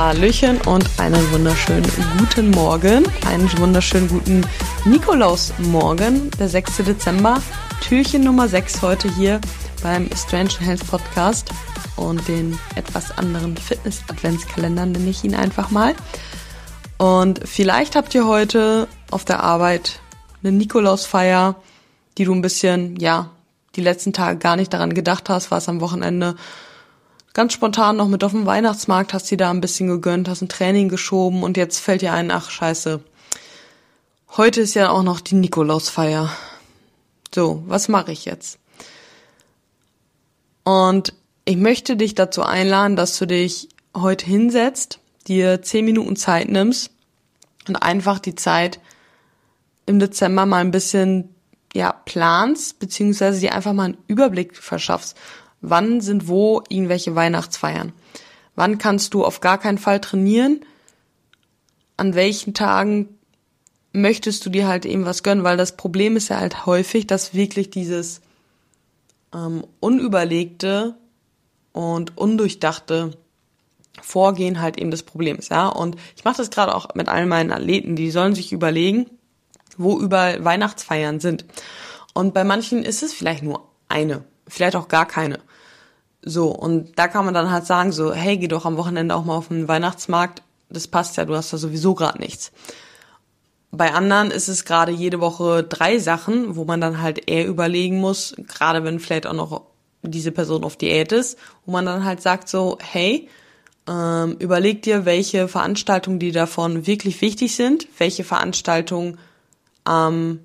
Hallöchen und einen wunderschönen guten Morgen, einen wunderschönen guten Nikolausmorgen, der 6. Dezember, Türchen Nummer 6 heute hier beim Strange Health Podcast und den etwas anderen Fitness-Adventskalender nenne ich ihn einfach mal. Und vielleicht habt ihr heute auf der Arbeit eine Nikolausfeier, die du ein bisschen, ja, die letzten Tage gar nicht daran gedacht hast, was am Wochenende ganz spontan noch mit auf dem Weihnachtsmarkt, hast dir da ein bisschen gegönnt, hast ein Training geschoben und jetzt fällt dir ein, ach scheiße, heute ist ja auch noch die Nikolausfeier. So, was mache ich jetzt? Und ich möchte dich dazu einladen, dass du dich heute hinsetzt, dir zehn Minuten Zeit nimmst und einfach die Zeit im Dezember mal ein bisschen ja planst, beziehungsweise dir einfach mal einen Überblick verschaffst wann sind wo irgendwelche Weihnachtsfeiern. Wann kannst du auf gar keinen Fall trainieren? An welchen Tagen möchtest du dir halt eben was gönnen? Weil das Problem ist ja halt häufig, dass wirklich dieses ähm, unüberlegte und undurchdachte Vorgehen halt eben das Problem ist, ja. Und ich mache das gerade auch mit all meinen Athleten, die sollen sich überlegen, wo überall Weihnachtsfeiern sind. Und bei manchen ist es vielleicht nur eine, vielleicht auch gar keine. So, und da kann man dann halt sagen, so, hey, geh doch am Wochenende auch mal auf den Weihnachtsmarkt, das passt ja, du hast da sowieso gerade nichts. Bei anderen ist es gerade jede Woche drei Sachen, wo man dann halt eher überlegen muss, gerade wenn vielleicht auch noch diese Person auf Diät ist, wo man dann halt sagt so, hey, ähm, überleg dir, welche Veranstaltungen, die davon wirklich wichtig sind, welche Veranstaltungen am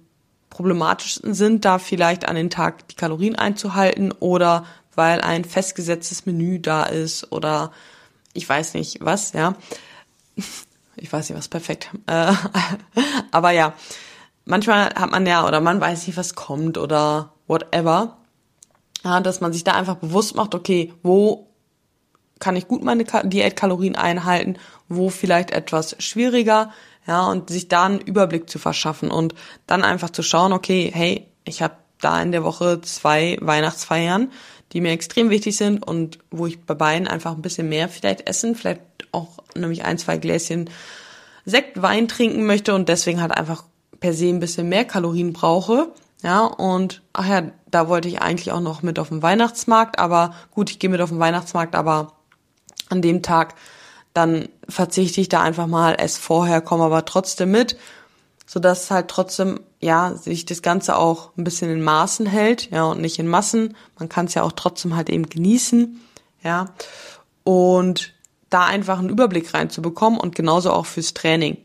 problematischsten sind, da vielleicht an den Tag die Kalorien einzuhalten oder weil ein festgesetztes Menü da ist oder ich weiß nicht was, ja. Ich weiß nicht was, perfekt. Äh, aber ja, manchmal hat man ja oder man weiß nicht, was kommt oder whatever. Ja, dass man sich da einfach bewusst macht, okay, wo kann ich gut meine Diätkalorien einhalten, wo vielleicht etwas schwieriger, ja, und sich da einen Überblick zu verschaffen und dann einfach zu schauen, okay, hey, ich habe da in der Woche zwei Weihnachtsfeiern, die mir extrem wichtig sind und wo ich bei beiden einfach ein bisschen mehr vielleicht essen, vielleicht auch nämlich ein, zwei Gläschen Sekt, Wein trinken möchte und deswegen halt einfach per se ein bisschen mehr Kalorien brauche. Ja, und ach ja, da wollte ich eigentlich auch noch mit auf den Weihnachtsmarkt, aber gut, ich gehe mit auf den Weihnachtsmarkt, aber an dem Tag dann verzichte ich da einfach mal, esse vorher, komme aber trotzdem mit, so dass halt trotzdem ja sich das Ganze auch ein bisschen in Maßen hält, ja und nicht in Massen. Man kann es ja auch trotzdem halt eben genießen, ja und da einfach einen Überblick reinzubekommen und genauso auch fürs Training.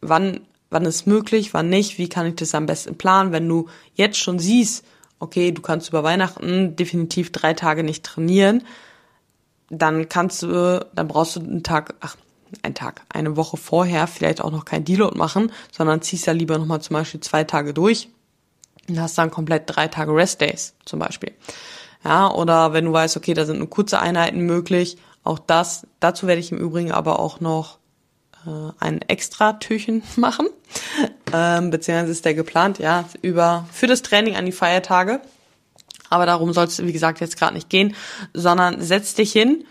Wann wann ist möglich, wann nicht, wie kann ich das am besten planen, wenn du jetzt schon siehst, okay, du kannst über Weihnachten definitiv drei Tage nicht trainieren, dann kannst du, dann brauchst du einen Tag, ach, einen Tag, eine Woche vorher vielleicht auch noch kein Deload machen, sondern ziehst ja lieber nochmal zum Beispiel zwei Tage durch und hast dann komplett drei Tage Rest Days zum Beispiel. Ja, oder wenn du weißt, okay, da sind nur kurze Einheiten möglich, auch das, dazu werde ich im Übrigen aber auch noch äh, ein extra Türchen machen, ähm, beziehungsweise ist der geplant, ja, über, für das Training an die Feiertage. Aber darum soll es, wie gesagt, jetzt gerade nicht gehen, sondern setz dich hin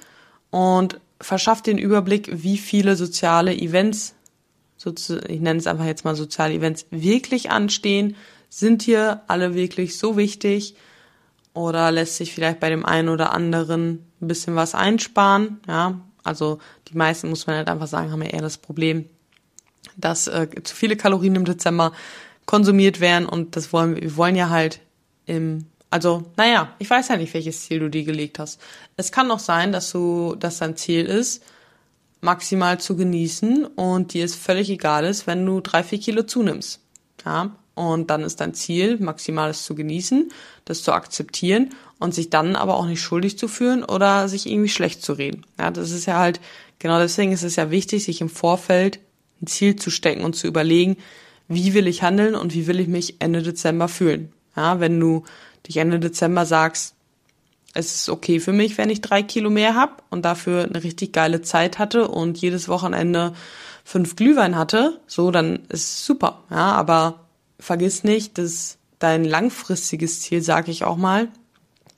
und verschaff den Überblick, wie viele soziale Events, ich nenne es einfach jetzt mal soziale Events, wirklich anstehen. Sind hier alle wirklich so wichtig? Oder lässt sich vielleicht bei dem einen oder anderen ein bisschen was einsparen? Ja, also die meisten, muss man halt einfach sagen, haben ja eher das Problem, dass äh, zu viele Kalorien im Dezember konsumiert werden und das wollen wir, wir wollen ja halt im also, naja, ich weiß ja nicht, welches Ziel du dir gelegt hast. Es kann noch sein, dass du, dass dein Ziel ist, maximal zu genießen und dir es völlig egal ist, wenn du drei, vier Kilo zunimmst. Ja, und dann ist dein Ziel, maximales zu genießen, das zu akzeptieren und sich dann aber auch nicht schuldig zu fühlen oder sich irgendwie schlecht zu reden. Ja, das ist ja halt, genau deswegen ist es ja wichtig, sich im Vorfeld ein Ziel zu stecken und zu überlegen, wie will ich handeln und wie will ich mich Ende Dezember fühlen. Ja, wenn du dich Ende Dezember sagst, es ist okay für mich, wenn ich drei Kilo mehr hab und dafür eine richtig geile Zeit hatte und jedes Wochenende fünf Glühwein hatte, so, dann ist super. Ja, aber vergiss nicht, dass dein langfristiges Ziel, sage ich auch mal,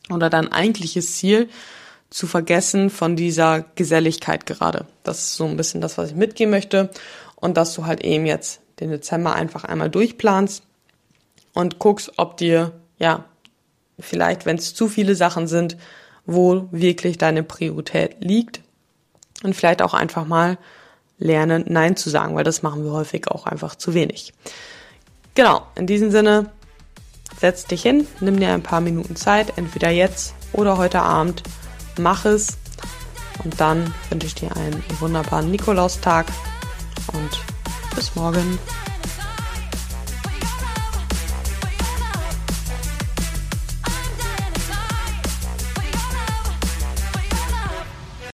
oder dein eigentliches Ziel zu vergessen von dieser Geselligkeit gerade. Das ist so ein bisschen das, was ich mitgehen möchte. Und dass du halt eben jetzt den Dezember einfach einmal durchplanst und guckst, ob dir, ja, vielleicht, wenn es zu viele Sachen sind, wo wirklich deine Priorität liegt. Und vielleicht auch einfach mal lernen, Nein zu sagen, weil das machen wir häufig auch einfach zu wenig. Genau, in diesem Sinne, setz dich hin, nimm dir ein paar Minuten Zeit, entweder jetzt oder heute Abend, mach es und dann wünsche ich dir einen wunderbaren Nikolaustag und bis morgen.